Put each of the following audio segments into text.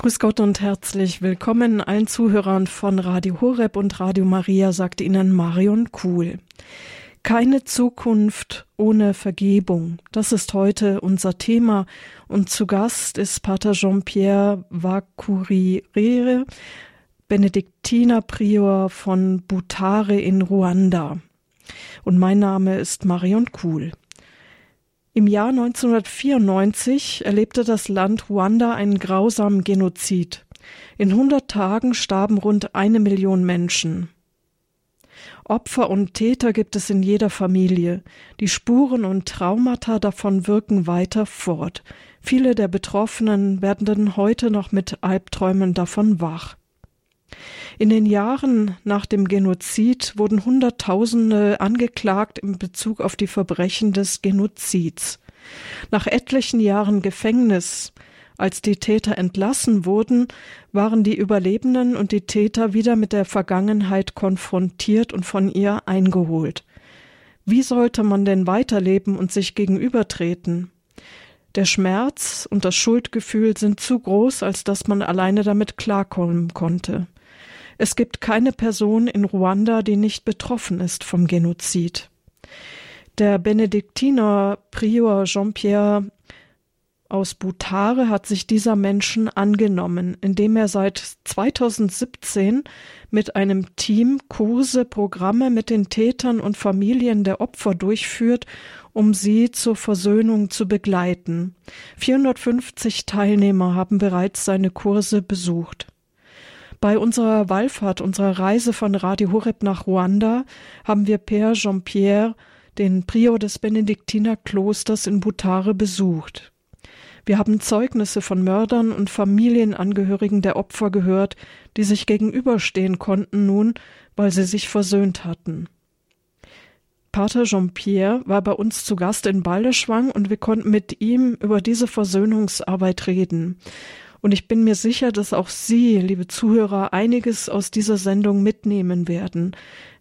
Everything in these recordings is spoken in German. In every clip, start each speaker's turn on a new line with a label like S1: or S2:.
S1: Grüß Gott und herzlich willkommen allen Zuhörern von Radio Horeb und Radio Maria, sagt Ihnen Marion Kuhl. Keine Zukunft ohne Vergebung. Das ist heute unser Thema. Und zu Gast ist Pater Jean-Pierre Vakurire, Benediktiner Prior von Butare in Ruanda. Und mein Name ist Marion Kuhl. Im Jahr 1994 erlebte das Land Ruanda einen grausamen Genozid. In 100 Tagen starben rund eine Million Menschen. Opfer und Täter gibt es in jeder Familie. Die Spuren und Traumata davon wirken weiter fort. Viele der Betroffenen werden heute noch mit Albträumen davon wach. In den Jahren nach dem Genozid wurden Hunderttausende angeklagt in Bezug auf die Verbrechen des Genozids. Nach etlichen Jahren Gefängnis, als die Täter entlassen wurden, waren die Überlebenden und die Täter wieder mit der Vergangenheit konfrontiert und von ihr eingeholt. Wie sollte man denn weiterleben und sich gegenübertreten? Der Schmerz und das Schuldgefühl sind zu groß, als dass man alleine damit klarkommen konnte. Es gibt keine Person in Ruanda, die nicht betroffen ist vom Genozid. Der Benediktiner Prior Jean-Pierre aus Butare hat sich dieser Menschen angenommen, indem er seit 2017 mit einem Team Kurse, Programme mit den Tätern und Familien der Opfer durchführt, um sie zur Versöhnung zu begleiten. 450 Teilnehmer haben bereits seine Kurse besucht. Bei unserer Wallfahrt, unserer Reise von Radio Horeb nach Ruanda, haben wir Père Jean-Pierre, den Prior des Benediktinerklosters in Butare, besucht. Wir haben Zeugnisse von Mördern und Familienangehörigen der Opfer gehört, die sich gegenüberstehen konnten nun, weil sie sich versöhnt hatten. Pater Jean-Pierre war bei uns zu Gast in Baldeschwang und wir konnten mit ihm über diese Versöhnungsarbeit reden. Und ich bin mir sicher, dass auch Sie, liebe Zuhörer, einiges aus dieser Sendung mitnehmen werden.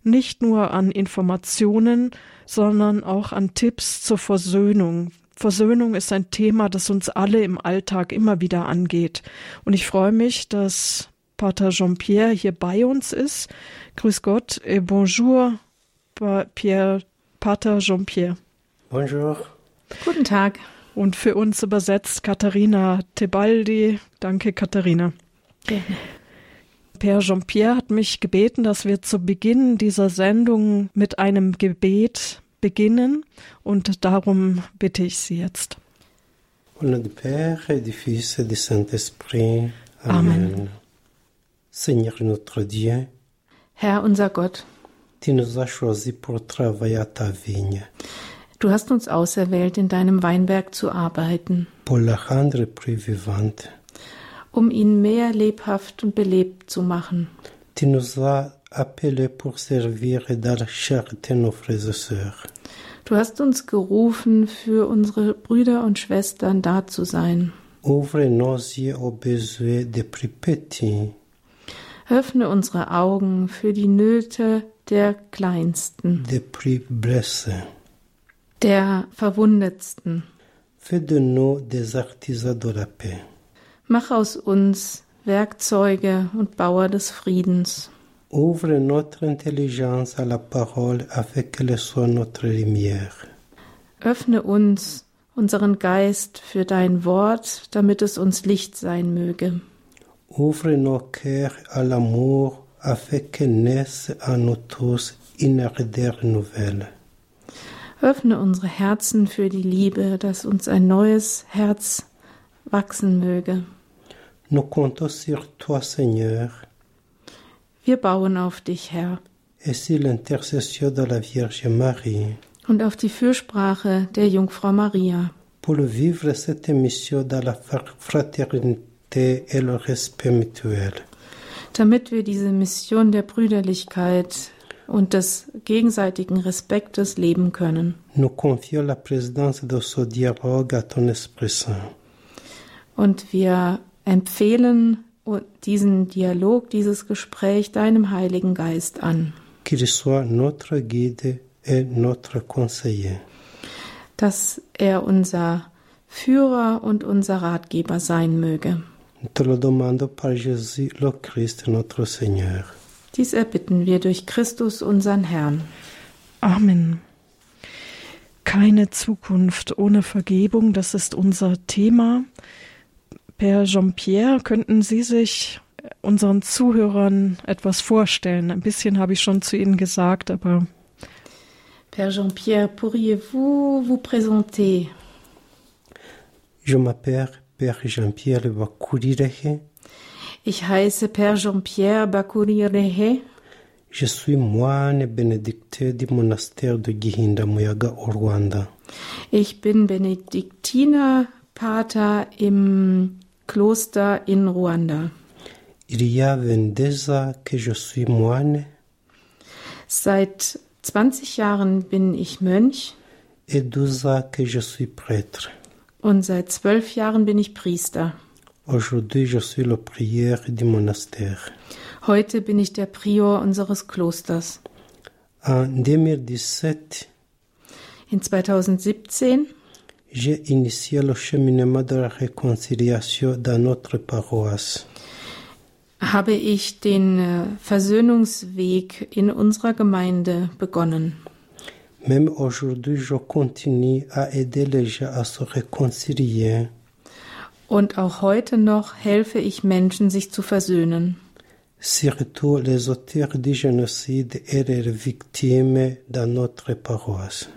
S1: Nicht nur an Informationen, sondern auch an Tipps zur Versöhnung. Versöhnung ist ein Thema, das uns alle im Alltag immer wieder angeht. Und ich freue mich, dass Pater Jean-Pierre hier bei uns ist. Grüß Gott et bonjour, Pierre, Pater Jean-Pierre.
S2: Bonjour.
S3: Guten Tag
S1: und für uns übersetzt Katharina Tebaldi. Danke, Katharina.
S3: Gerne.
S1: Père Jean-Pierre hat mich gebeten, dass wir zu Beginn dieser Sendung mit einem Gebet beginnen und darum bitte ich Sie jetzt. Amen. Amen.
S2: Seigneur notre Dieu,
S3: Herr unser Gott,
S2: tu nous as choisis pour travailler à ta vigne.
S3: Du hast uns auserwählt, in deinem Weinberg zu arbeiten, um ihn mehr lebhaft und belebt zu machen.
S2: Tu nous as appelés pour servir et la charité nos frères et sœurs.
S3: Du hast uns gerufen, für unsere Brüder und Schwestern da zu sein.
S2: Ouvre nos yeux aux besoins des plus petits.
S3: Öffne unsere Augen für die Nöte der Kleinsten,
S2: des plus blessés.
S3: Der Verwundetsten.
S2: Fais de nous des artisans de la paix.
S3: Mach aus uns Werkzeuge und Bauer des Friedens.
S2: Ouvre notre intelligence à la parole afin qu'elle soit notre lumière.
S3: Öffne uns unseren Geist für dein Wort, damit es uns Licht sein möge.
S2: Ouvre nos cœurs à l'amour afin que naisse en nous tous une ardeur nouvelle.
S3: Öffne unsere Herzen für die Liebe, dass uns ein neues Herz wachsen möge.
S2: Nous comptons sur toi, Seigneur,
S3: Wir bauen auf dich, Herr,
S2: et sur l'intercession de la Vierge Marie
S3: und auf die Fürsprache der Jungfrau Maria,
S2: pour vivre cette mission dans la fra- fraternité et le respect mutuel.
S3: damit wir diese Mission der Brüderlichkeit und des gegenseitigen Respektes leben können.
S2: Nous confions la présidence de ce dialogue à ton Esprit Saint.
S3: Und wir empfehlen diesen Dialog, dieses Gespräch deinem Heiligen Geist an,
S2: qu'il soit notre guide et notre conseiller.
S3: dass er unser Führer und unser Ratgeber sein möge.
S2: Te le demandons par Jésus le Christ, notre Seigneur.
S3: Dies erbitten wir durch Christus, unseren Herrn.
S1: Amen. Keine Zukunft ohne Vergebung, das ist unser Thema. Per Jean-Pierre, könnten Sie sich unseren Zuhörern etwas vorstellen? Ein bisschen habe ich schon zu Ihnen gesagt, aber.
S3: Père Jean-Pierre, pourriez-vous vous présenter
S2: Je m'appelle Père Jean-Pierre Bakurirehe.
S3: Ich heiße Père Jean-Pierre Bakurirehe.
S2: Je suis moine bénédictin du monastère de Gihinda Muyaga au Rwanda.
S3: Ich bin Benediktiner Pater im Kloster in Ruanda.
S2: Il y a 22 ans que je suis moine
S3: Seit 20 Jahren bin ich Mönch
S2: et 12 ans que je suis prêtre.
S3: und seit zwölf Jahren bin ich Priester.
S2: Aujourd'hui, je suis le prieur du monastère.
S3: Heute bin ich der Prior unseres Klosters.
S2: En 2017,
S3: In 2017
S2: j'ai initié le cheminement de la réconciliation dans notre paroisse.
S3: habe ich den äh, Versöhnungsweg in unserer Gemeinde begonnen.
S2: Même aujourd'hui, je continue à aider les gens à se réconcilier.
S3: Und auch heute noch helfe ich Menschen, sich zu versöhnen.
S2: surtout les auteurs du génocide et leurs victimes dans notre paroisse.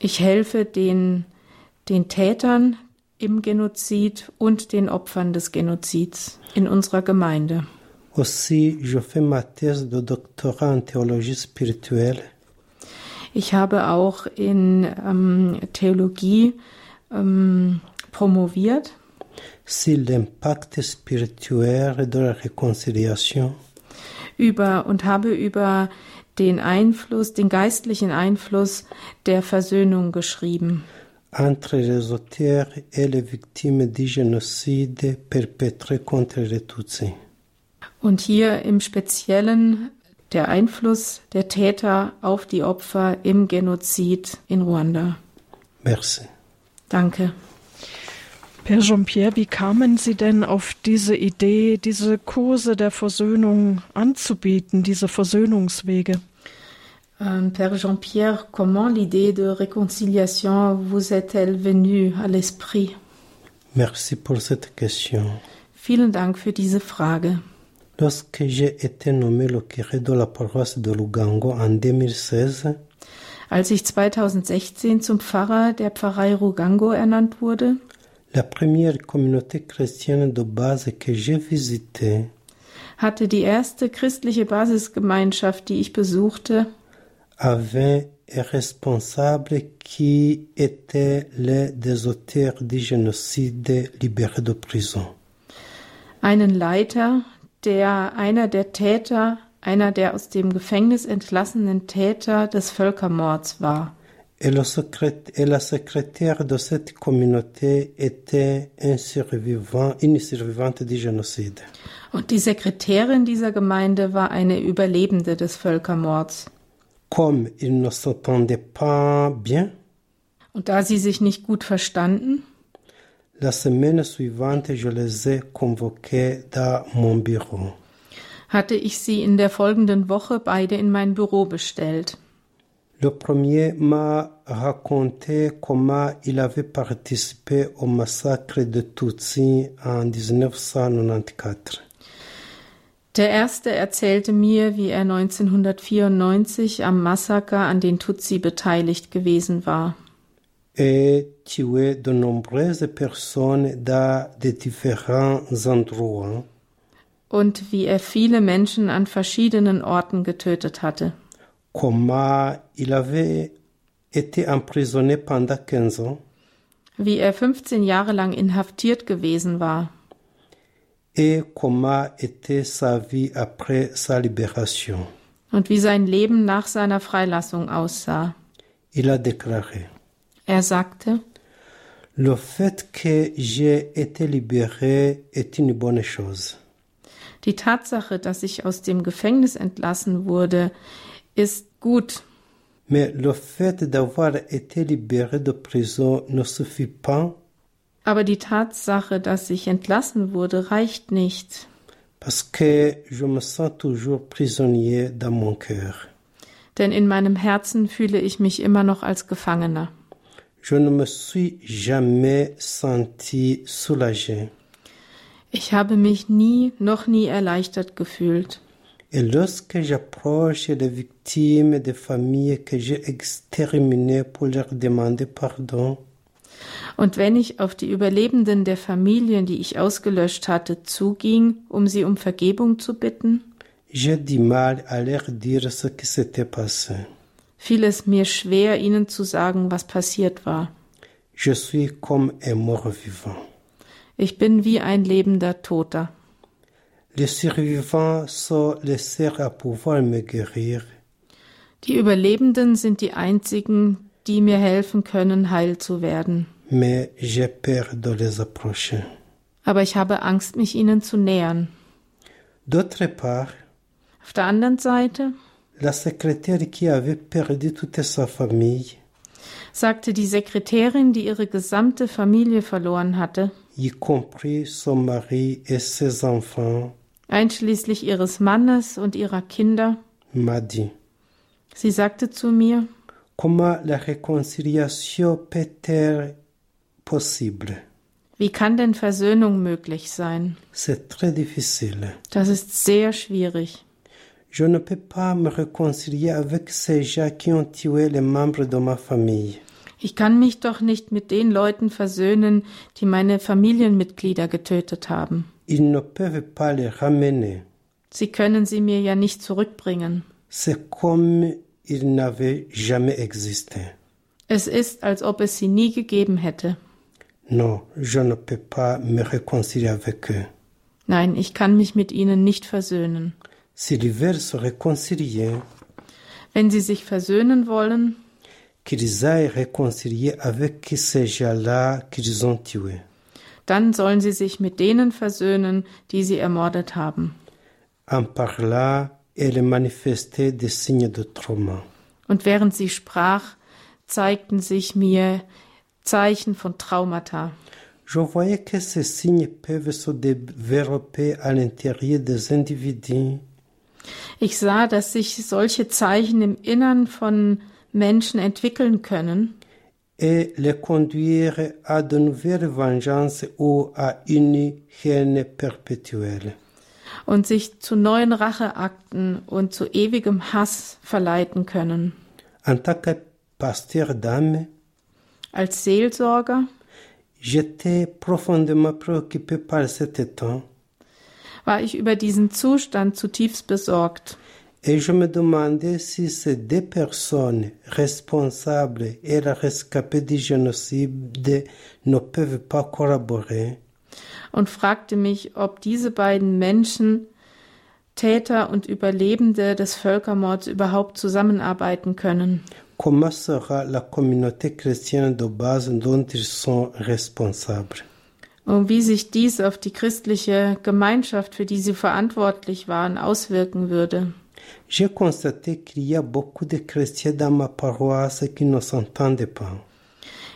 S3: Ich helfe den, den Tätern im Genozid und den Opfern des Genozids in unserer Gemeinde.
S2: Aussi, je fais ma thèse de doctorat en théologie spirituelle
S3: Ich habe auch in ähm, Theologie ähm, promoviert über und habe über den Einfluss, den geistlichen Einfluss der Versöhnung geschrieben
S2: entre les auteurs et les victimes du génocide perpétré contre les Tutsis.
S3: und hier im Speziellen der Einfluss der Täter auf die Opfer im Genozid in Ruanda.
S2: Merci.
S3: Danke.
S1: Per Jean-Pierre, wie kamen Sie denn auf diese Idee, diese Kurse der Versöhnung anzubieten, diese Versöhnungswege?
S3: Euh, Père Jean-Pierre, comment l'idée de réconciliation vous est-elle venue à l'esprit
S2: Merci pour cette question.
S3: Vielen Dank für diese Frage.
S2: Lorsque j'ai été nommé le curé de la paroisse de Lugango en 2016,
S3: Als ich 2016 zum Pfarrer der Pfarrei Rugango ernannt wurde,
S2: La première communauté chrétienne de base que j'ai visitée
S3: hatte die erste christliche Basisgemeinschaft, die ich besuchte,
S2: avait un responsable qui était l'un des auteurs du génocide libéré de prison.
S3: einen Leiter, der einer der Täter, einer der aus dem Gefängnis entlassenen Täter des Völkermords war.
S2: Et, le secrét- et la secrétaire de cette communauté était un survivant, une survivante du génocide.
S3: Und die Sekretärin dieser Gemeinde war eine Überlebende des Völkermords.
S2: Comme ils ne s'entendaient pas bien,
S3: Und da sie sich nicht gut verstanden,
S2: la semaine suivante, je les ai convoqués dans mon bureau.
S3: hatte ich sie in der folgenden Woche beide in mein Büro bestellt.
S2: Le premier m'a raconté comment il avait participé au massacre de Tutsi en 1994.
S3: Der erste erzählte mir, wie er 1994 am Massaker an den Tutsi beteiligt gewesen war
S2: et tué de nombreuses personnes dans de différents endroits.
S3: und wie er viele Menschen an verschiedenen Orten getötet hatte.
S2: Comment il avait été emprisonné pendant 15 ans
S3: Wie er 15 Jahre lang inhaftiert gewesen war
S2: et comment était sa vie après sa libération.
S3: und wie sein Leben nach seiner Freilassung aussah.
S2: Il a déclaré
S3: Er sagte,
S2: Le fait que j'ai été libéré est une bonne chose.
S3: die Tatsache, dass ich aus dem Gefängnis entlassen wurde, ist gut,
S2: Mais le fait d'avoir été libéré de prison ne suffit pas
S3: Aber die Tatsache, dass ich entlassen wurde, reicht nicht.
S2: Parce que je me sens toujours prisonnier dans mon cœur.
S3: Denn in meinem Herzen fühle ich mich immer noch als Gefangener.
S2: Je ne me suis jamais senti soulagé.
S3: Ich habe mich nie, noch nie erleichtert gefühlt.
S2: Et lorsque j'approche des victimes des familles que j'ai exterminées pour leur demander pardon,
S3: Und wenn ich auf die Überlebenden der Familien, die ich ausgelöscht hatte, zuging, um sie um Vergebung zu bitten,
S2: j'ai du mal à leur dire ce qui s'était passé.
S3: fiel es mir schwer, ihnen zu sagen, was passiert war.
S2: Je suis comme un mort-vivant.
S3: Ich bin wie ein lebender Toter.
S2: Les survivants sont les seuls à pouvoir me guérir.
S3: Die Überlebenden sind die einzigen, die mir helfen können, heil zu werden.
S2: mais j'ai peur de les approcher.
S3: Aber ich habe Angst, mich ihnen zu nähern.
S2: D'autre part,
S3: Auf der anderen Seite
S2: la secrétaire qui avait perdu toute sa famille,
S3: sagte die Sekretärin, die ihre gesamte Familie verloren hatte,
S2: y compris son mari et ses enfants,
S3: einschließlich ihres Mannes und ihrer Kinder,
S2: m'a dit
S3: sie sagte zu mir,
S2: Comment la réconciliation peut-être possible
S3: wie kann denn Versöhnung möglich sein?
S2: C'est très difficile.
S3: Das ist sehr schwierig.
S2: Je ne peux pas me réconcilier avec ces gens qui ont tué les membres de ma famille.
S3: Ich kann mich doch nicht mit den Leuten versöhnen, die meine Familienmitglieder getötet haben.
S2: Ils ne peuvent pas les ramener.
S3: Sie können sie mir ja nicht zurückbringen.
S2: C'est comme ils n'avaient jamais existé.
S3: Es ist, als ob es sie nie gegeben hätte.
S2: Non, je ne peux pas me réconcilier avec eux.
S3: Nein, ich kann mich mit ihnen nicht versöhnen.
S2: S'ils veulent se réconcilier,
S3: Wenn sie sich versöhnen wollen,
S2: qu'ils aillent réconcilier avec ces gens-là qu'ils ont tués.
S3: Dann sollen sie sich mit denen versöhnen, die sie ermordet haben. Und während sie sprach, zeigten sich mir Zeichen von Traumata.
S2: Je voyais que ces signes peuvent se développer à l'intérieur des individus
S3: Ich sah, dass sich solche Zeichen im Innern von Menschen entwickeln können
S2: et les conduire à de nouvelles vengeances ou à une haine perpétuelle.
S3: und sich zu neuen Racheakten und zu ewigem Hass verleiten können.
S2: En tant que pasteur d'âme,
S3: Als Seelsorger
S2: j'étais profondément préoccupé par cet état
S3: war ich über diesen Zustand zutiefst besorgt.
S2: Et je me demandais si ces deux personnes responsables et la rescapée du génocide ne peuvent pas collaborer
S3: und fragte mich, ob diese beiden Menschen, Täter und Überlebende des Völkermords, überhaupt zusammenarbeiten können.
S2: Comment sera la communauté chrétienne de base dont ils sont responsables
S3: Und wie sich dies auf die christliche Gemeinschaft, für die sie verantwortlich waren, auswirken würde.
S2: J'ai constaté qu'il y a beaucoup de chrétiens dans ma paroisse qui ne s'entendent pas.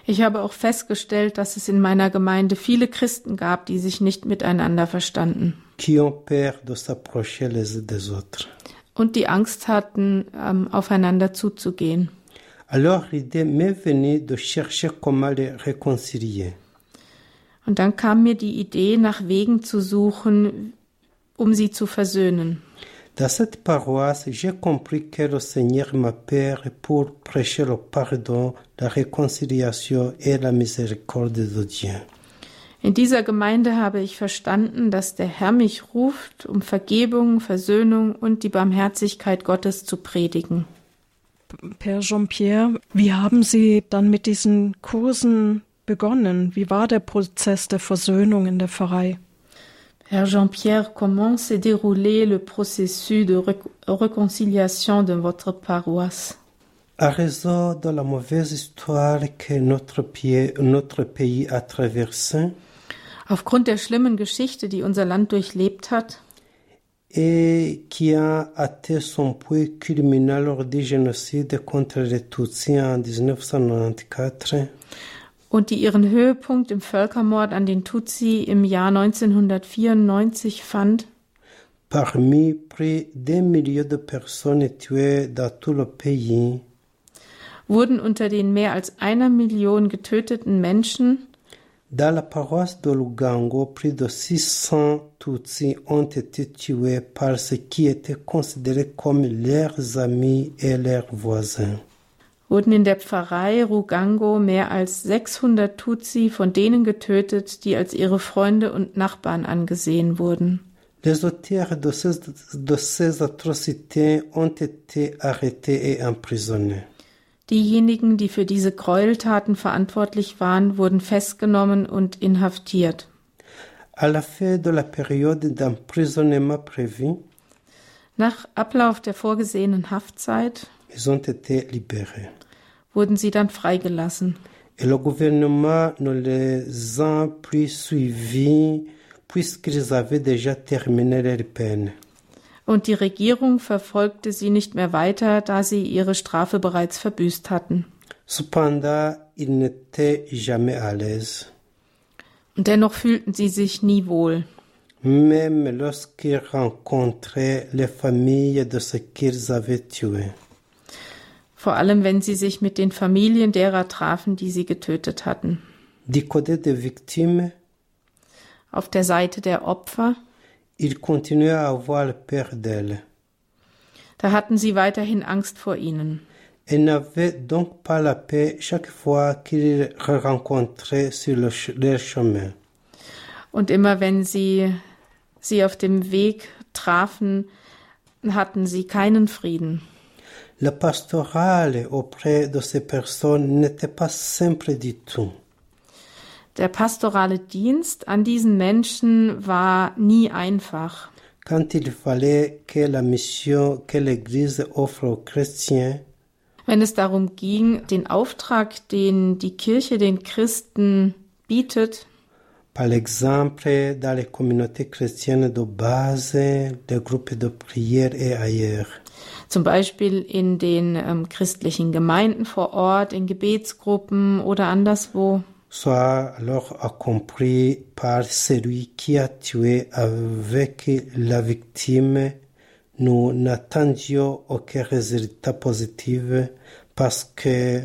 S3: Ich habe auch festgestellt, dass es in meiner Gemeinde viele Christen gab, die sich nicht miteinander verstanden
S2: qui ont peur de s'approcher les des autres.
S3: und die Angst hatten, ähm, aufeinander zuzugehen.
S2: Alors l'idée m'est venue de chercher comment les réconcilier.
S3: Und dann kam mir die Idee, nach Wegen zu suchen, um sie zu versöhnen.
S2: Dans cette paroisse, j'ai compris que le Seigneur m'appelle pour prêcher le pardon, la réconciliation et la miséricorde de Dieu.
S3: In dieser Gemeinde habe ich verstanden, dass der Herr mich ruft, um Vergebung, Versöhnung und die Barmherzigkeit Gottes zu predigen.
S1: Père Jean-Pierre, wie haben Sie dann mit diesen Kursen begonnen? Wie war der Prozess der Versöhnung in der Pfarrei?
S3: Herr Jean-Pierre, comment s'est déroulé le processus de réc- réconciliation de votre paroisse?
S2: À raison de la mauvaise histoire que notre, pied- notre pays a traversée,
S3: Aufgrund der schlimmen Geschichte, die unser Land durchlebt hat.
S2: Et qui a atteint son point culminant lors du génocide contre les Tutsis en 1994,
S3: und die ihren Höhepunkt im Völkermord an den Tutsi im Jahr 1994 fand,
S2: Parmi près d'un million de personnes tuées dans tout le pays,
S3: wurden unter den mehr als einer Million getöteten Menschen?
S2: Dans la paroisse de Lugango, plus de 600 Tutsis ont été tués par ceux qui étaient considérés comme leurs amis et leurs voisins.
S3: Wurden in der Pfarrei Rugango mehr als 600 Tutsi von denen getötet, die als ihre Freunde und Nachbarn angesehen wurden.
S2: Les auteurs de ces, de ces atrocités ont été arrêtés et emprisonnés.
S3: Diejenigen, die für diese Gräueltaten verantwortlich waren, wurden festgenommen und inhaftiert.
S2: À la fin de la période d'emprisonnement prévue,
S3: Nach Ablauf der vorgesehenen Haftzeit
S2: ils ont été libérés.
S3: Wurden sie dann freigelassen.
S2: Et le gouvernement ne les a plus suivis puisqu'ils avaient déjà terminé leur peine.
S3: Und die Regierung verfolgte sie nicht mehr weiter, da sie ihre Strafe bereits verbüßt hatten.
S2: Cependant, ils n'étaient jamais à l'aise,
S3: Und dennoch fühlten sie sich nie wohl.
S2: même lorsqu'ils rencontraient les familles de ceux qu'ils avaient tués.
S3: Vor allem, wenn sie sich mit den Familien derer trafen, die sie getötet hatten.
S2: Du côté des victimes,
S3: Auf der Seite der Opfer,
S2: ils continuaient à avoir peur d'elles
S3: da hatten sie weiterhin Angst vor ihnen.
S2: et n'avaient donc pas la paix chaque fois qu'ils les rencontraient sur le ch- leur chemin.
S3: Und immer wenn sie sie auf dem Weg trafen, hatten sie keinen Frieden.
S2: Le pastoral auprès de ces personnes n'était pas simple du tout.
S3: Der pastorale Dienst an diesen Menschen war nie einfach.
S2: Quand il fallait que la mission que l'Église offre aux chrétiens
S3: Wenn es darum ging, den Auftrag, den die Kirche den Christen bietet,
S2: Par exemple, dans les communautés chrétiennes de base, des groupes de prière et ailleurs.
S3: Zum Beispiel in den ähm, christlichen Gemeinden vor Ort, in Gebetsgruppen oder anderswo,
S2: soit alors accompli par celui qui a tué avec la victime, nous n'attendions aucun résultat positif parce que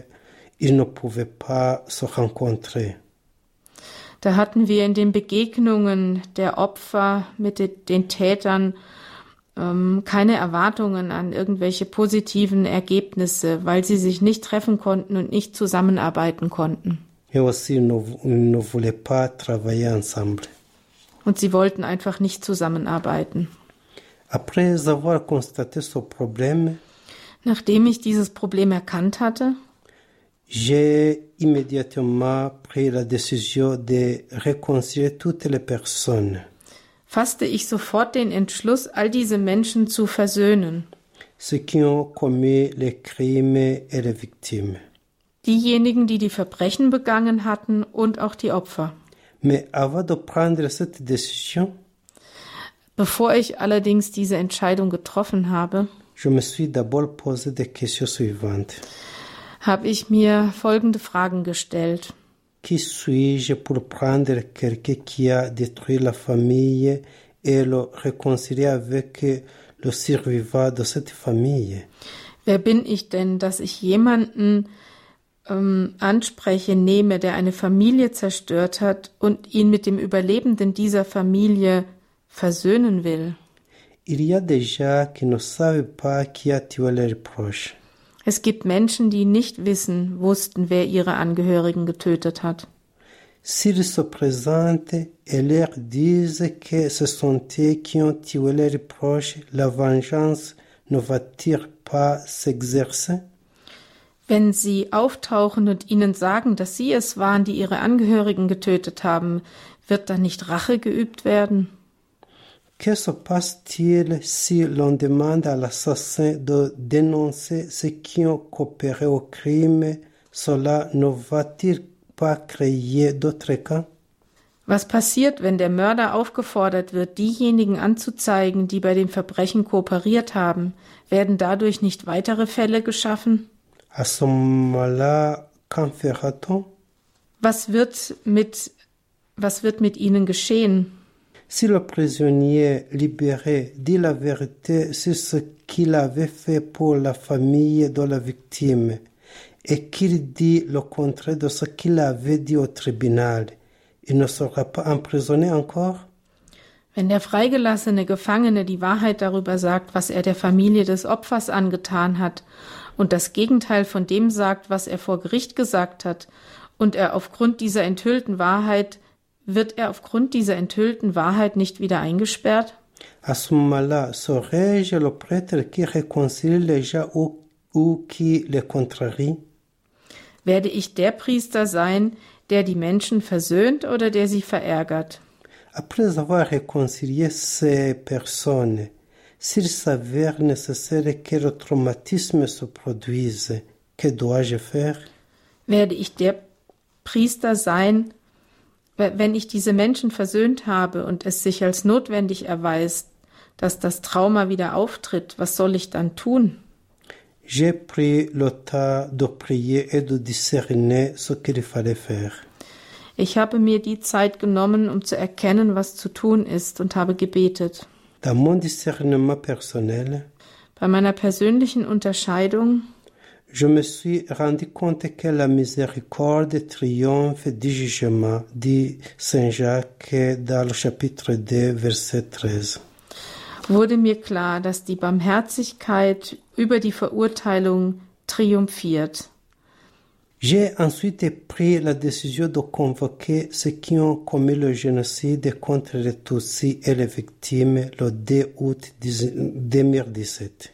S2: ils ne pouvaient pas se rencontrer.
S3: da hatten wir in den Begegnungen der Opfer mit de- den Tätern ähm, keine Erwartungen an irgendwelche positiven Ergebnisse, weil sie sich nicht treffen konnten und nicht zusammenarbeiten konnten.
S2: Ne, ne.
S3: Und sie wollten einfach nicht zusammenarbeiten. Nachdem ich dieses Problem erkannt hatte,
S2: j'ai immédiatement pris la décision de réconcilier toutes les personnes.
S3: Fasste ich sofort den Entschluss, all diese Menschen zu versöhnen. Diejenigen, die die Verbrechen begangen hatten und auch die Opfer. Bevor ich allerdings diese Entscheidung getroffen habe, habe ich mir folgende Fragen gestellt.
S2: Qui suis-je pour prendre quelqu'un qui a détruit la famille et le réconcilier avec le survivant de cette famille?
S3: Wer bin ich denn, dass ich jemanden ähm, anspreche, nehme, der eine Familie zerstört hat und ihn mit dem Überlebenden dieser Familie versöhnen will?
S2: Il y a des gens qui ne savent pas qui a tué leurs proches.
S3: Es gibt Menschen, die nicht wissen, wussten, wer ihre Angehörigen getötet hat.
S2: S'ils se présentent et leur disent que ce sont eux qui ont tué leurs proches, la vengeance ne va-t-il pas s'exercer?
S3: Wenn sie auftauchen und ihnen sagen, dass sie es waren, die ihre Angehörigen getötet haben, wird dann nicht Rache geübt werden?
S2: Que se passe-t-il si l'on demande à l'assassin de dénoncer ceux qui ont coopéré au crime? Cela ne va-t-il pas créer d'autres cas?
S3: Was passiert, wenn der Mörder aufgefordert wird, diejenigen anzuzeigen, die bei dem Verbrechen kooperiert haben? Werden dadurch nicht weitere Fälle geschaffen?
S2: À ce moment-là, qu'en fera-t-on?
S3: Was wird mit, was wird mit ihnen geschehen?
S2: Si le prisonnier libéré dit la vérité sur ce qu'il avait fait pour la famille de la victime et qu'il dit le contraire de ce qu'il avait dit au tribunal, il ne sera pas emprisonné encore?
S3: Wenn der freigelassene Gefangene die Wahrheit darüber sagt, was er der Familie des Opfers angetan hat, und das Gegenteil von dem sagt, was er vor Gericht gesagt hat, und er aufgrund dieser enthüllten Wahrheit, wird er aufgrund dieser enthüllten Wahrheit nicht wieder eingesperrt?
S2: À ce moment-là, serais-je le prêtre qui réconcilie les gens ou, ou qui les contrarie
S3: Werde ich der Priester sein, der die Menschen versöhnt oder der sie verärgert?
S2: Après avoir réconcilié ces personnes, s'il s'avère nécessaire que le traumatisme se produise, que dois-je faire
S3: Werde ich der Priester sein, wenn ich diese Menschen versöhnt habe und es sich als notwendig erweist, dass das Trauma wieder auftritt, was soll ich dann tun?
S2: J'ai pris le temps de prier et de discerner ce qu'il fallait faire.
S3: Ich habe mir die Zeit genommen, um zu erkennen, was zu tun ist, und habe gebetet.
S2: Dans mon discernement personnel,
S3: Bei meiner persönlichen Unterscheidung
S2: je me suis rendu compte que la miséricorde triomphe du jugement, dit Saint Jacques dans le chapitre 2, verset 13.
S3: wurde mir klar, dass die Barmherzigkeit über die Verurteilung triumphiert.
S2: J'ai ensuite pris la décision de convoquer ceux qui ont commis le génocide contre les Tutsis et les victimes le 2 août 2017.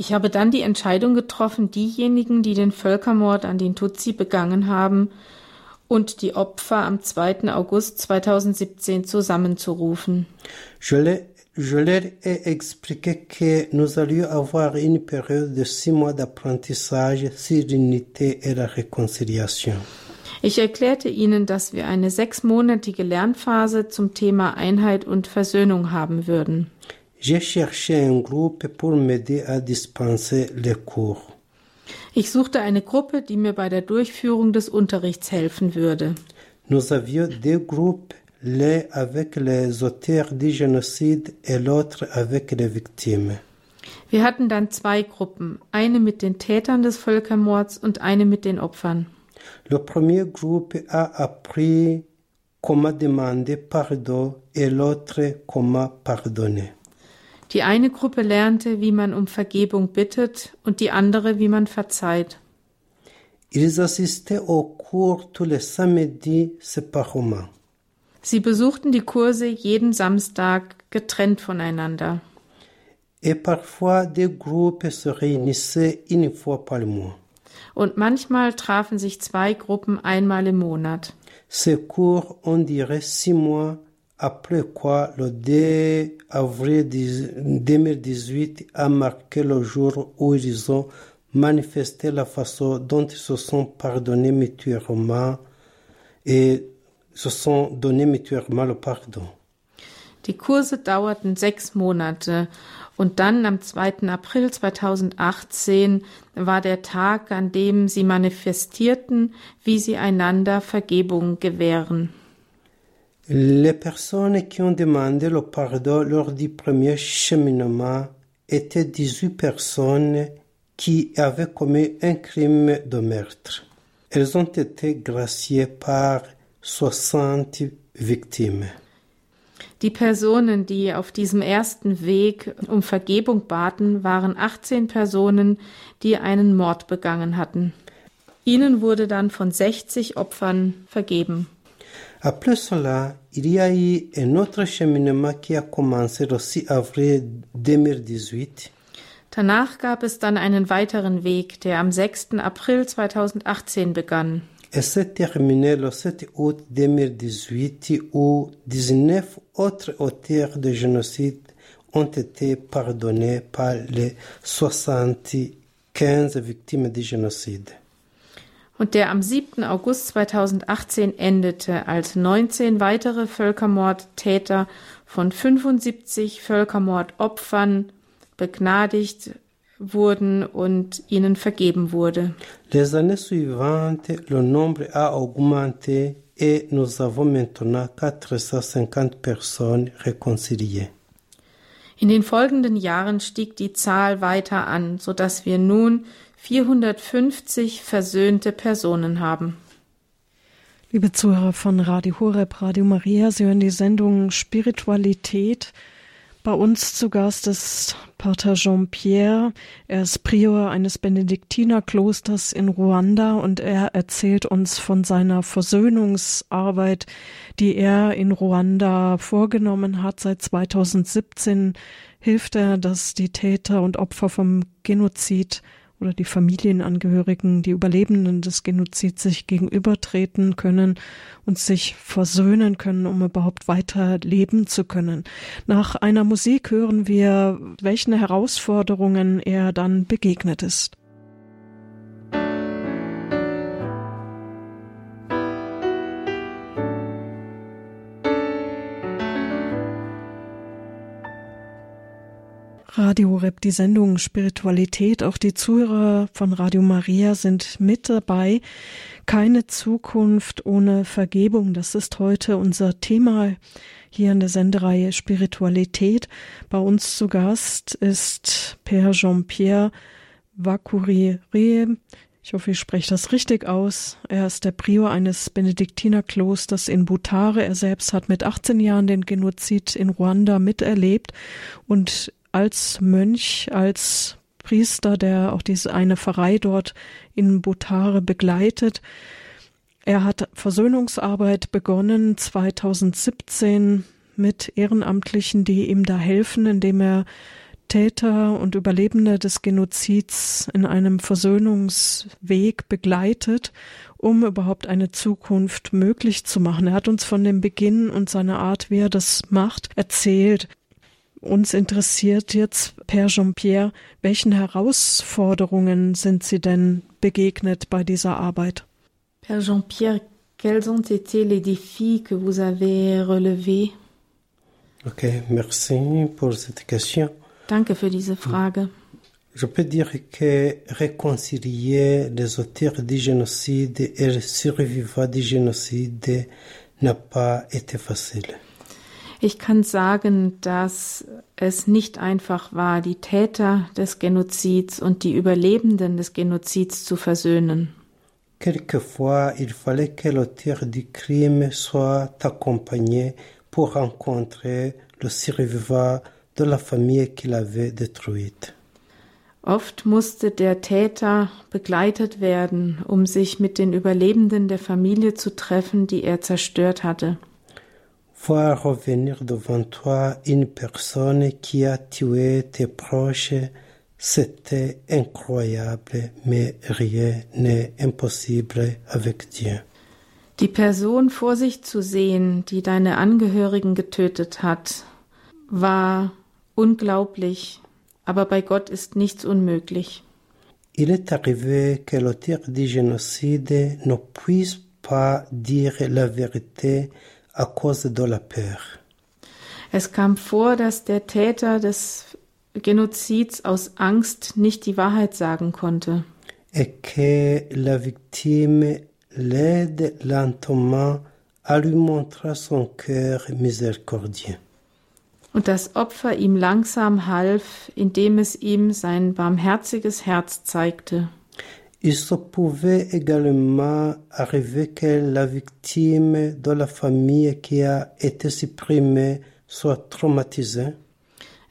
S3: Ich habe dann die Entscheidung getroffen, diejenigen, die den Völkermord an den Tutsi begangen haben, und die Opfer am 2. August 2017 zusammenzurufen.
S2: Je, l'ai- je leur ai expliqué que nous allions avoir une période de six mois d'apprentissage sur l'unité et la réconciliation.
S3: Ich erklärte ihnen, dass wir eine sechsmonatige Lernphase zum Thema Einheit und Versöhnung haben würden.
S2: J'ai cherché un groupe pour m'aider à dispenser les cours.
S3: Ich suchte eine Gruppe, die mir bei der Durchführung des Unterrichts helfen würde.
S2: Nous avions deux groupes, l'un avec les auteurs du génocide et l'autre avec les victimes.
S3: Wir hatten dann zwei Gruppen, eine mit den Tätern des Völkermords und eine mit den Opfern.
S2: Le premier groupe a appris comment demander pardon et l'autre comment pardonner.
S3: Die eine Gruppe lernte, wie man um Vergebung bittet und die andere, wie man verzeiht.
S2: Ils assistaient aux cours tous les samedis séparément.
S3: Sie besuchten die Kurse jeden Samstag getrennt voneinander.
S2: Et parfois des groupes se réunissaient une fois par mois.
S3: Und manchmal trafen sich zwei Gruppen einmal im Monat.
S2: Ces cours ont duré six mois, après quoi le 2 avril 2018 a marqué le jour où ils ont manifesté la façon dont ils se sont pardonnés mutuellement et se sont donné mutuellement le pardon.
S3: Die Kurse dauerten sechs Monate und dann am 2. April 2018 war der Tag, an dem sie manifestierten, wie sie einander Vergebung gewähren.
S2: Les personnes qui ont demandé le pardon lors du premier cheminement étaient 18 personnes qui avaient commis un crime de meurtre. Elles ont été graciées par 60 victimes.
S3: Die Personen, die auf diesem ersten Weg um Vergebung baten, waren 18 Personen, die einen Mord begangen hatten. Ihnen wurde dann von 60 Opfern vergeben.
S2: Après cela, il y a eu un autre cheminement qui a commencé le 6 avril 2018.
S3: Danach gab es dann einen weiteren Weg, der am 6. April 2018 begann.
S2: et s'est terminé le 7 août 2018 où 19 autres auteurs de génocide ont été pardonnés par les 75 victimes du génocide.
S3: Und der am 7. August 2018 endete, als 19 weitere Völkermordtäter von 75 Völkermordopfern begnadigt wurden und ihnen vergeben wurde.
S2: Les années suivantes, le nombre a augmenté et nous avons maintenant 450 personnes réconciliées.
S3: In den folgenden Jahren stieg die Zahl weiter an, so dass wir nun 450 versöhnte Personen haben.
S1: Liebe Zuhörer von Radio Horeb, Radio Maria, Sie hören die Sendung Spiritualität. Bei uns zu Gast ist Pater Jean-Pierre. Er ist Prior eines Benediktinerklosters in Ruanda und er erzählt uns von seiner Versöhnungsarbeit, die er in Ruanda vorgenommen hat. Seit 2017 hilft er, dass die Täter und Opfer vom Genozid oder die Familienangehörigen, die Überlebenden des Genozids sich gegenübertreten können und sich versöhnen können, um überhaupt weiter leben zu können. Nach einer Musik hören wir, welchen Herausforderungen er dann begegnet ist. Radio Rep, die Sendung Spiritualität. Auch die Zuhörer von Radio Maria sind mit dabei. Keine Zukunft ohne Vergebung. Das ist heute unser Thema hier in der Sendereihe Spiritualität. Bei uns zu Gast ist Père Jean-Pierre Vacourie. Ich hoffe, ich spreche das richtig aus. Er ist der Prior eines Benediktinerklosters in Butare. Er selbst hat mit 18 Jahren den Genozid in Ruanda miterlebt und als Mönch, als Priester, der auch diese eine Pfarrei dort in Butare begleitet. Er hat Versöhnungsarbeit begonnen 2017 mit Ehrenamtlichen, die ihm da helfen, indem er Täter und Überlebende des Genozids in einem Versöhnungsweg begleitet, um überhaupt eine Zukunft möglich zu machen. Er hat uns von dem Beginn und seiner Art, wie er das macht, erzählt. Uns interessiert jetzt, Père Jean-Pierre, welchen Herausforderungen sind Sie denn begegnet bei dieser Arbeit?
S3: Père Jean-Pierre, quels ont été les défis que vous avez relevés?
S2: Ok, merci pour cette question.
S3: Danke für diese Frage.
S2: Je peux dire que réconcilier les auteurs du génocide et les survivants du génocide n'a pas été facile.
S3: Ich kann sagen, dass es nicht einfach war, die Täter des Genozids und die Überlebenden des Genozids zu versöhnen.
S2: Quelquefois, il fallait que l'auteur du crime soit accompagné pour rencontrer le survivant de la famille qu'il avait détruite.
S3: Oft musste der Täter begleitet werden, um sich mit den Überlebenden der Familie zu treffen, die er zerstört hatte.
S2: Voir revenir devant toi une personne qui a tué tes proches, c'était incroyable, mais rien n'est impossible avec Dieu.
S3: Die Person vor sich zu sehen, die deine Angehörigen getötet hat, war unglaublich, aber bei Gott ist nichts unmöglich.
S2: Il est arrivé que l'auteur du génocide ne puisse pas dire la vérité à cause de la peur.
S3: Es kam vor, dass der Täter des Genozids aus Angst nicht die Wahrheit sagen konnte.
S2: Et que la victime l'aide lentement à lui montrer son cœur miséricordieux.
S3: Und das Opfer ihm langsam half, indem es ihm sein barmherziges Herz zeigte.
S2: Il se pouvait également arriver que la victime de la famille qui a été supprimée soit traumatisée.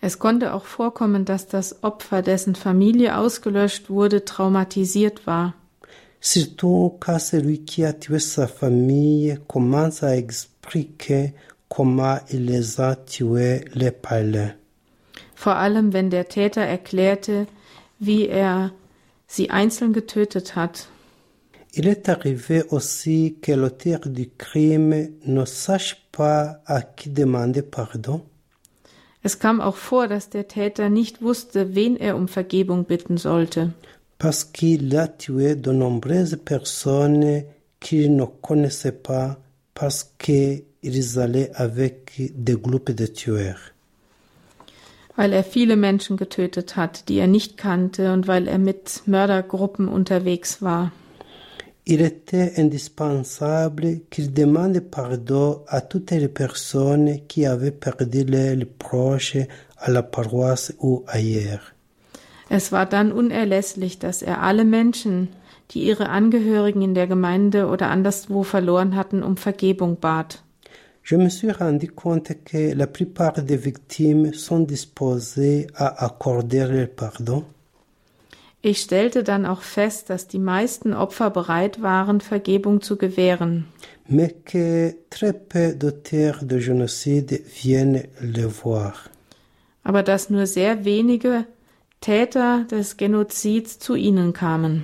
S3: Es konnte auch vorkommen, dass das Opfer, dessen Familie ausgelöscht wurde, traumatisiert war.
S2: Surtout quand celui qui a tué sa famille commence à expliquer comment il les a tués les parler.
S3: Vor allem, wenn der Täter erklärte, wie er sie einzeln getötet hat.
S2: Il est arrivé aussi que l'auteur du crime ne sache pas à qui demander pardon.
S3: Es kam auch vor, dass der Täter nicht wusste, wen er um Vergebung bitten sollte.
S2: parce qu'il a tué de nombreuses personnes qu'il ne connaissait pas parce qu'ils allaient avec des groupes de tueurs.
S3: Weil er viele Menschen getötet hat, die er nicht kannte und weil er mit Mördergruppen unterwegs war.
S2: Il était indispensable qu'il demande pardon à toutes les personnes qui avaient perdu leurs proches à la paroisse ou ailleurs.
S3: Es war dann unerlässlich, dass er alle Menschen, die ihre Angehörigen in der Gemeinde oder anderswo verloren hatten, um Vergebung bat.
S2: Je me suis rendu compte que la plupart des victimes sont disposées à accorder le pardon.
S3: Ich stellte dann auch fest, dass die meisten Opfer bereit waren, Vergebung zu gewähren.
S2: mais que très peu d'auteurs de génocide viennent le voir.
S3: aber dass nur sehr wenige Täter des Genozids zu ihnen kamen.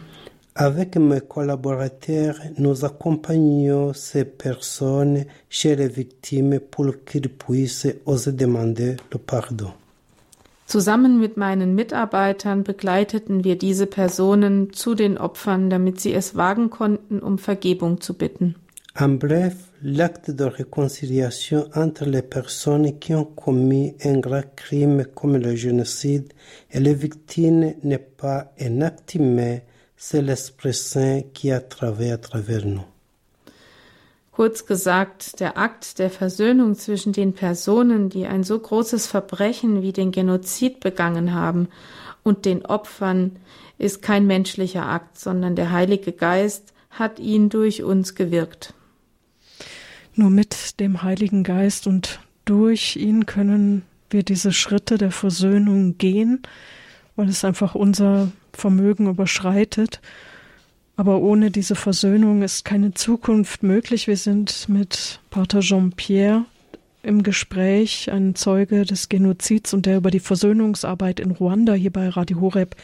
S2: Avec mes collaborateurs, nous accompagnons ces personnes chez les victimes pour qu'ils puissent oser demander le pardon.
S3: Zusammen mit meinen Mitarbeitern begleiteten wir diese Personen zu den Opfern, damit sie es wagen konnten, um Vergebung zu bitten.
S2: En bref, l'acte de réconciliation entre les personnes qui ont commis un grand crime comme le génocide et les victimes n'est pas un acte humain, c'est l'Esprit Saint qui a travaillé à travers nous.
S3: Kurz gesagt, der Akt der Versöhnung zwischen den Personen, die ein so großes Verbrechen wie den Genozid begangen haben, und den Opfern ist kein menschlicher Akt, sondern der Heilige Geist hat ihn durch uns gewirkt.
S1: Nur mit dem Heiligen Geist und durch ihn können wir diese Schritte der Versöhnung gehen, weil es einfach unser Vermögen überschreitet. Aber ohne diese Versöhnung ist keine Zukunft möglich. Wir sind mit Pater Jean-Pierre im Gespräch, ein Zeuge des Genozids und der über die Versöhnungsarbeit in Ruanda hier bei Radio Horeb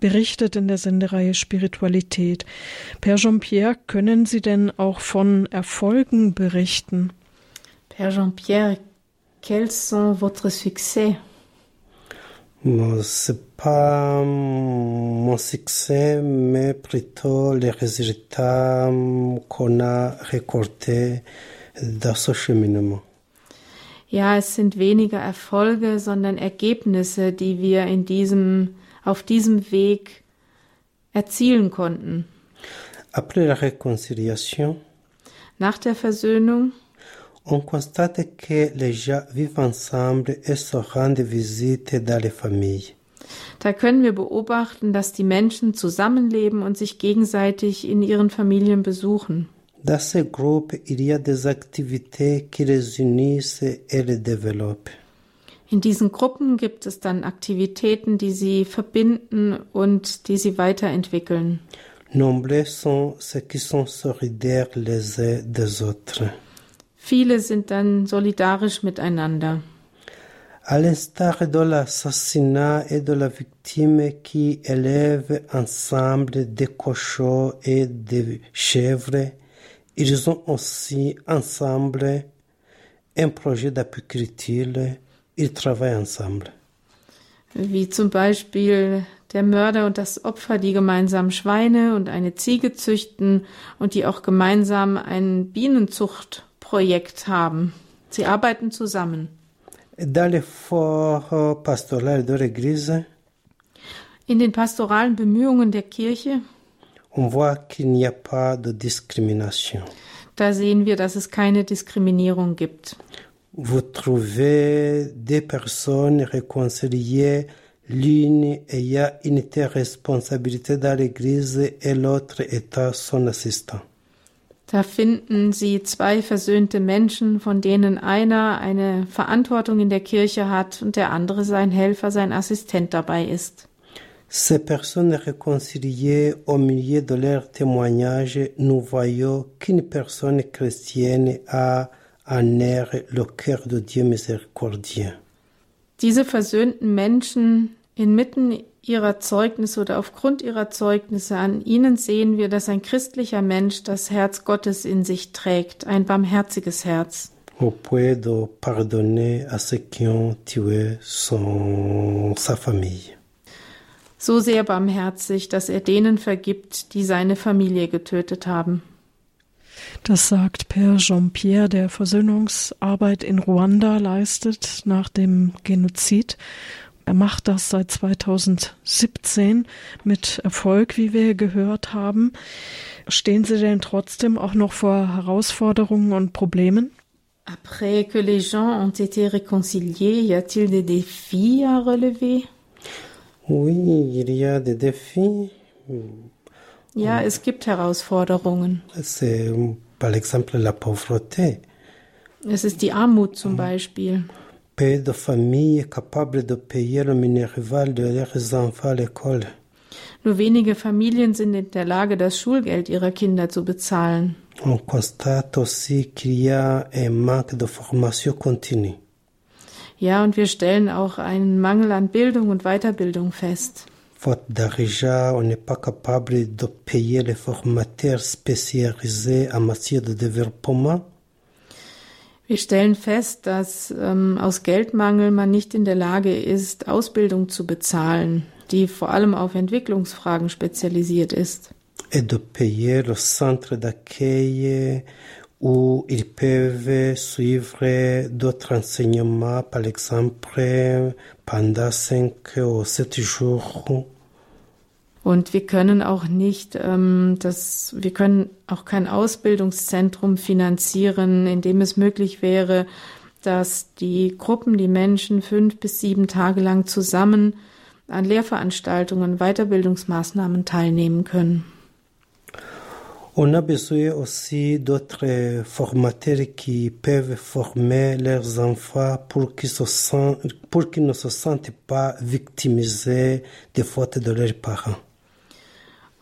S1: berichtet in der Sendereihe Spiritualität. Père Jean-Pierre, können Sie denn auch von Erfolgen berichten?
S3: Père Jean-Pierre, quels sont votre succès?
S2: C'est pas mon succès, mais plutôt les résultats qu'on a récoltés dans ce cheminement.
S3: Ja, es sind weniger Erfolge, sondern Ergebnisse, die wir in diesem, auf diesem Weg erzielen konnten.
S2: Après la réconciliation,
S3: Nach der Versöhnung
S2: on constate que les gens vivent ensemble et se rendent visite dans les familles.
S3: Da können wir beobachten, dass die Menschen zusammenleben und sich gegenseitig in ihren Familien besuchen.
S2: Dans ces groupes, il y a des activités qui les unissent et les développent.
S3: In diesen Gruppen gibt es dann Aktivitäten, die sie verbinden und die sie weiterentwickeln.
S2: Nombreux sont ceux qui sont solidaires les uns des autres.
S3: Viele sind dann solidarisch miteinander.
S2: À l'instar de l'assassinat et de la victime qui élèvent ensemble des cochons et des chèvres, ils ont aussi ensemble un projet d'apiculture. Ils travaillent ensemble.
S3: Wie zum Beispiel der Mörder und das Opfer, die gemeinsam Schweine und eine Ziege züchten und die auch gemeinsam ein Bienenzuchtprojekt haben. Sie arbeiten zusammen.
S2: Dans l'effort pastoral de l'Église,
S3: In den pastoralen Bemühungen der Kirche,
S2: on voit qu'il n'y a pas de discrimination.
S3: da sehen wir, dass es keine Diskriminierung gibt.
S2: Vous trouvez des personnes réconciliées, l'une ayant une telle responsabilité dans l'Église et l'autre étant son assistant.
S3: Da finden Sie zwei versöhnte Menschen, von denen einer eine Verantwortung in der Kirche hat und der andere sein Helfer, sein Assistent dabei ist.
S2: Ces personnes réconciliées au milieu de leurs témoignages, nous voyons qu'une personne chrétienne a en elle le cœur de Dieu miséricordieux.
S3: Diese versöhnten Menschen inmitten ihrer Zeugnisse oder aufgrund ihrer Zeugnisse an ihnen sehen wir, dass ein christlicher Mensch das Herz Gottes in sich trägt, ein barmherziges Herz.
S2: Point de pardonner à ceux qui ont tué son, sa famille.
S3: So sehr barmherzig, dass er denen vergibt, die seine Familie getötet haben.
S1: Das sagt Père Jean-Pierre, der Versöhnungsarbeit in Ruanda leistet nach dem Genozid. Er macht das seit 2017 mit Erfolg, wie wir gehört haben. Stehen Sie denn trotzdem auch noch vor Herausforderungen und Problemen?
S3: Après que les gens ont été réconciliés, y a-t-il des défis à relever?
S2: Oui, il y a des défis.
S3: Ja, es gibt Herausforderungen.
S2: C'est par exemple la pauvreté.
S3: Es ist die Armut zum Beispiel.
S2: Peu de familles capables de payer le minerval de leurs enfants à l'école.
S3: Nur wenige Familien sind in der Lage, das Schulgeld ihrer Kinder zu bezahlen.
S2: On constate aussi qu'il y a un manque de formation continue.
S3: Ja, und wir stellen auch einen Mangel an Bildung und Weiterbildung fest.
S2: Faute d'argent, on n'est pas capable de payer les formateurs spécialisés en matière de développement.
S3: Wir stellen fest, dass ähm, aus Geldmangel man nicht in der Lage ist, Ausbildung zu bezahlen, die vor allem auf Entwicklungsfragen spezialisiert ist.
S2: et.
S3: Und wir können auch nicht, ähm, das, wir können auch kein Ausbildungszentrum finanzieren, in dem es möglich wäre, dass die Gruppen, die Menschen fünf bis sieben Tage lang zusammen an Lehrveranstaltungen, Weiterbildungsmaßnahmen teilnehmen können.
S2: On a besoin aussi d'autres formateurs qui peuvent former leurs enfants pour qu'ils, se sentent, pour qu'ils ne se sentent pas victimisés des fautes de leurs parents.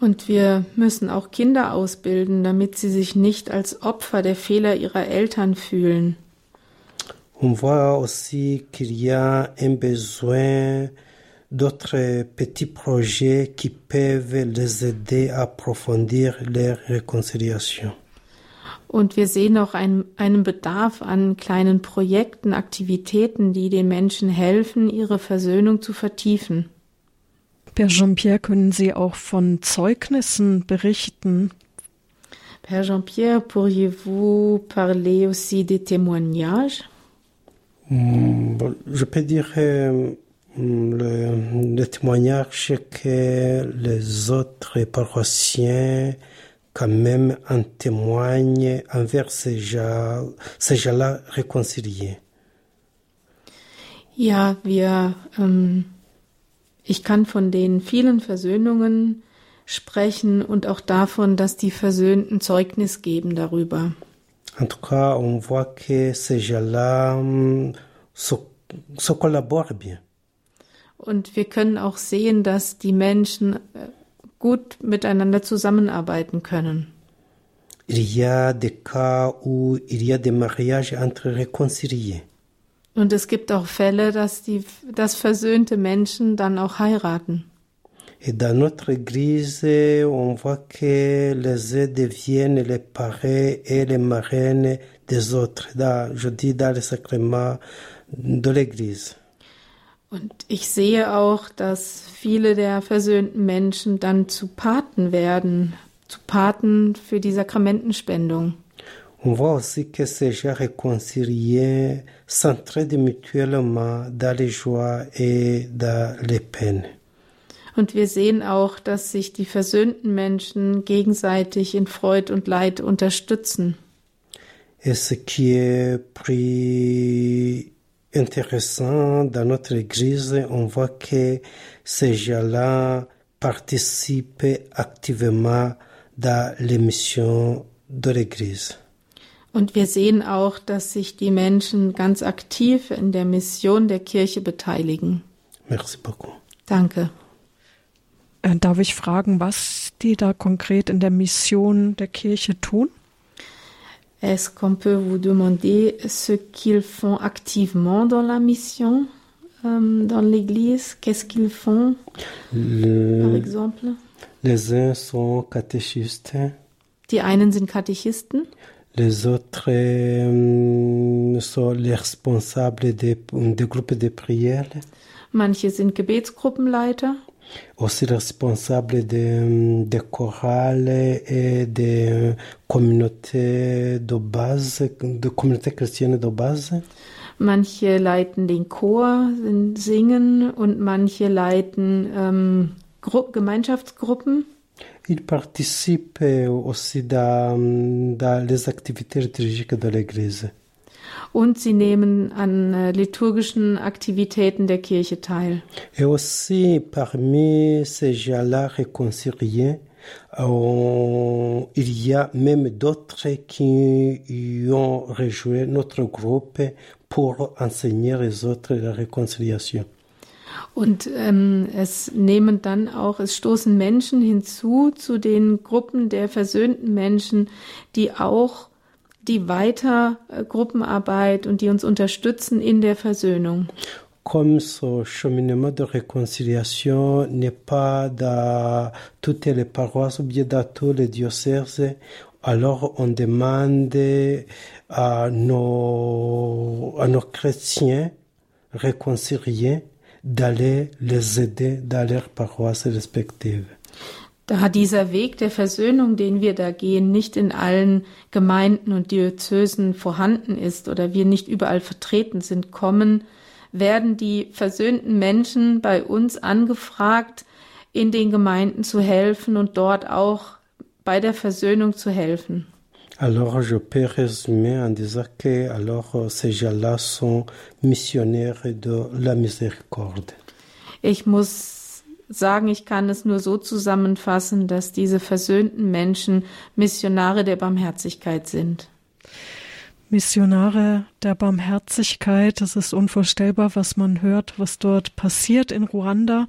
S3: Und wir müssen auch Kinder ausbilden, damit sie sich nicht als Opfer der Fehler ihrer Eltern fühlen.
S2: On voit aussi qu'il y a un besoin d'autres petits projets qui peuvent les aider à approfondir leur réconciliation.
S3: Und wir sehen auch einen, einen Bedarf an kleinen Projekten, Aktivitäten, die den Menschen helfen, ihre Versöhnung zu vertiefen.
S1: Père Jean-Pierre, können Sie auch von Zeugnissen berichten?
S3: Père Jean-Pierre, pourriez-vous parler aussi des témoignages?
S2: Mm, Je peux dire euh, le, le témoignage que les autres paroissiens quand même en témoignent envers ces gens, ces gens-là réconciliés.
S3: Ja, wir, ähm, ich kann von den vielen Versöhnungen sprechen und auch davon, dass die Versöhnten Zeugnis geben darüber.
S2: En tout cas, on voit que ces gens-là se, se collaborent bien.
S3: Und wir können auch sehen, dass die Menschen äh, gut miteinander zusammenarbeiten können.
S2: Il y a des cas où il y a des mariages entre réconciliés.
S3: Und es gibt auch Fälle, dass die, dass versöhnte Menschen dann auch heiraten.
S2: Et dans notre église, on voit que les uns deviennent les parrains et les marraines des autres. Dans, je dis dans le sacrement de l'église.
S3: Und ich sehe auch, dass viele der versöhnten Menschen dann zu Paten werden, zu Paten für die Sakramentenspendung.
S2: On voit aussi que ces gens réconciliés s'entraident mutuellement dans les joies et dans les peines.
S3: Und wir sehen auch, dass sich die versöhnten Menschen gegenseitig in Freud und Leid unterstützen.
S2: Et ce qui est plus intéressant dans notre église, on voit que ces gens-là participent activement dans les missions de l'église.
S3: Und wir sehen auch, dass sich die Menschen ganz aktiv in der Mission der Kirche beteiligen.
S2: Merci beaucoup.
S3: Danke.
S1: Äh, Darf ich fragen, was die da konkret in der Mission der Kirche tun?
S3: Est-ce qu'on peut vous demander ce qu'ils font activement dans la mission, euh, dans l'Église Qu'est-ce qu'ils font, par
S2: Le-
S3: exemple
S2: les uns sont catéchistes,
S3: Die einen sind Katechisten,
S2: les autres euh, sont les responsables des, des groupes de prière,
S3: manche sind Gebetsgruppenleiter,
S2: aussi responsables des de chorales et des communautés de base, de communautés chrétiennes de base.
S3: Manche leiten den Chor, singen und manche leiten ähm, Gemeinschaftsgruppen.
S2: Il participe aussi dans, dans les activités liturgiques de l'Église.
S3: Und sie nehmen an äh, liturgischen Aktivitäten der Kirche teil.
S2: Et aussi parmi ces gens-là réconciliés, euh, il y a même d'autres qui ont rejoint notre groupe pour enseigner les autres la réconciliation.
S3: Und ähm, es nehmen dann auch, es stoßen Menschen hinzu zu den Gruppen der versöhnten Menschen, die auch die weiter äh, Gruppenarbeit und die uns unterstützen in der Versöhnung.
S2: Comme ce cheminement de réconciliation n'est pas dans toutes les paroisses ou bien dans tous les diocèses, alors on demande à nos, à nos chrétiens réconciliés d'aller les aider dans leurs paroisses respectives.
S3: Da dieser Weg der Versöhnung, den wir da gehen, nicht in allen Gemeinden und Diözesen vorhanden ist oder wir nicht überall vertreten sind, kommen, werden die versöhnten Menschen bei uns angefragt, in den Gemeinden zu helfen und dort auch bei der Versöhnung zu helfen.
S2: Alors, je peux résumer en disant que alors, ces gens-là sont missionnaires de la miséricorde.
S3: Ich muss sagen, ich kann es nur so zusammenfassen, dass diese versöhnten Menschen Missionare der Barmherzigkeit sind.
S1: Missionare der Barmherzigkeit, das ist unvorstellbar, was man hört, was dort passiert in Ruanda.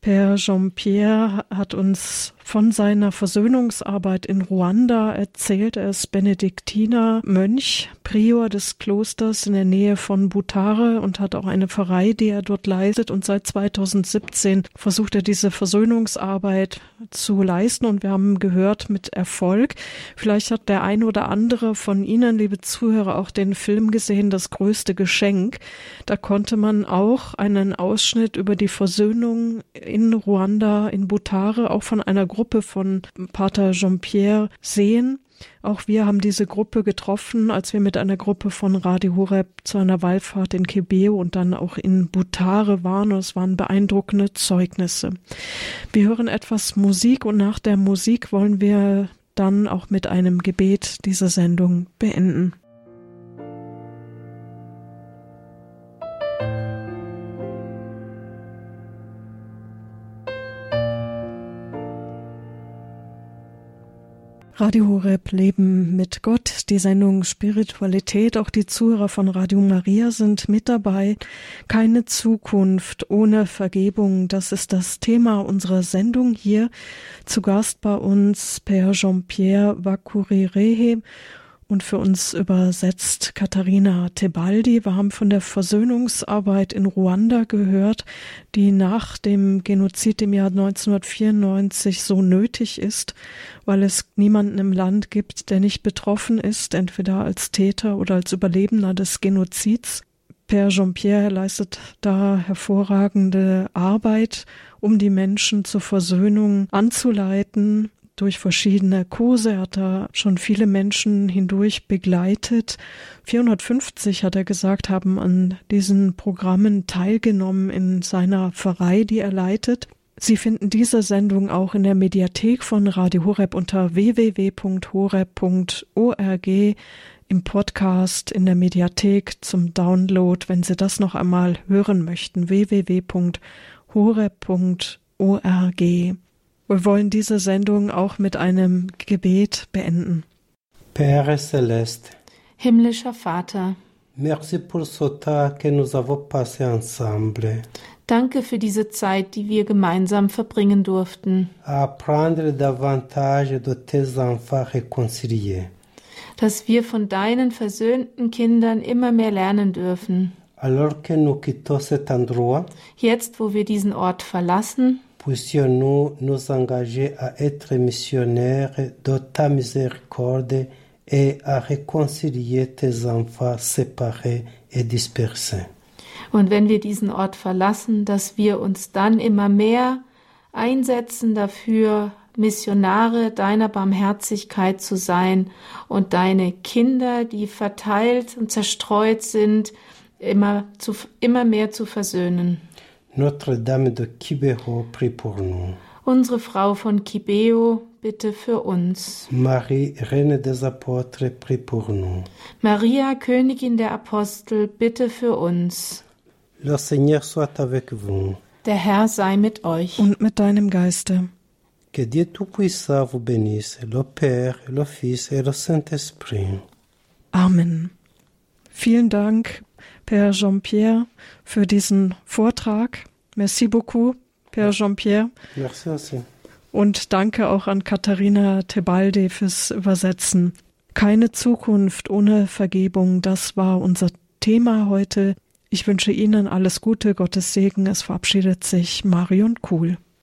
S1: Père Jean-Pierre hat uns von seiner Versöhnungsarbeit in Ruanda erzählt. Er ist Benediktiner Mönch, Prior des Klosters in der Nähe von Butare und hat auch eine Pfarrei, die er dort leistet. Und seit 2017 versucht er diese Versöhnungsarbeit zu leisten. Und wir haben gehört mit Erfolg. Vielleicht hat der ein oder andere von Ihnen, liebe Zuhörer, auch den Film gesehen, Das größte Geschenk. Da konnte man auch einen Ausschnitt über die Versöhnung in Ruanda, in Butare, auch von einer Gruppe von Pater Jean-Pierre sehen. Auch wir haben diese Gruppe getroffen, als wir mit einer Gruppe von Radio Horeb zu einer Wallfahrt in Kebeo und dann auch in Butare waren. Es waren beeindruckende Zeugnisse. Wir hören etwas Musik und nach der Musik wollen wir dann auch mit einem Gebet diese Sendung beenden. Radio Horeb Leben mit Gott, die Sendung Spiritualität, auch die Zuhörer von Radio Maria sind mit dabei. Keine Zukunft ohne Vergebung, das ist das Thema unserer Sendung hier. Zu Gast bei uns Père Jean-Pierre Vakurirehe und für uns übersetzt Katharina Tebaldi. Wir haben von der Versöhnungsarbeit in Ruanda gehört, die nach dem Genozid im Jahr 1994 so nötig ist, weil es niemanden im Land gibt, der nicht betroffen ist, entweder als Täter oder als Überlebender des Genozids. Père Jean-Pierre leistet da hervorragende Arbeit, um die Menschen zur Versöhnung anzuleiten durch verschiedene Kurse. Er hat da schon viele Menschen hindurch begleitet. 450 hat er gesagt, haben an diesen Programmen teilgenommen in seiner Pfarrei, die er leitet. Sie finden diese Sendung auch in der Mediathek von Radio Horeb unter www.horeb.org im Podcast in der Mediathek zum Download, wenn Sie das noch einmal hören möchten. www.horeb.org. Wir wollen diese Sendung auch mit einem Gebet beenden.
S2: Père Céleste,
S3: Himmlischer Vater,
S2: merci pour ce temps que nous avons passé ensemble.
S3: danke für diese Zeit, die wir gemeinsam verbringen durften,
S2: apprendre davantage de tes enfants réconciliés.
S3: dass wir von deinen versöhnten Kindern immer mehr lernen dürfen.
S2: Alors que nous quittons cet endroit,
S3: Jetzt, wo wir diesen Ort verlassen,
S2: puissions-nous nous engager à être missionnaires de ta miséricorde et à réconcilier tes enfants séparés et dispersés.
S3: Und wenn wir diesen Ort verlassen, dass wir uns dann immer mehr einsetzen dafür, Missionare deiner Barmherzigkeit zu sein und deine Kinder, die verteilt und zerstreut sind, immer, zu, immer mehr zu versöhnen.
S2: Notre Dame de Kibeho, prie pour nous.
S3: Unsere Frau von Kibeo, bitte für uns.
S2: Marie, Reine des Apôtres, prie pour nous.
S3: Maria, Königin der Apostel, bitte für uns.
S2: Le Seigneur soit avec vous.
S3: Der Herr sei mit euch.
S1: Und mit deinem Geiste.
S2: Que Dieu Tout-Puissant vous bénisse, le Père, le Fils et le Saint-Esprit.
S1: Amen. Vielen Dank, Père Jean-Pierre, für diesen Vortrag. Merci beaucoup, Père Jean-Pierre.
S2: Merci aussi.
S1: Und danke auch an Katharina Tebaldi fürs Übersetzen. Keine Zukunft ohne Vergebung, das war unser Thema heute. Ich wünsche Ihnen alles Gute, Gottes Segen. Es verabschiedet sich Marion Kuhl.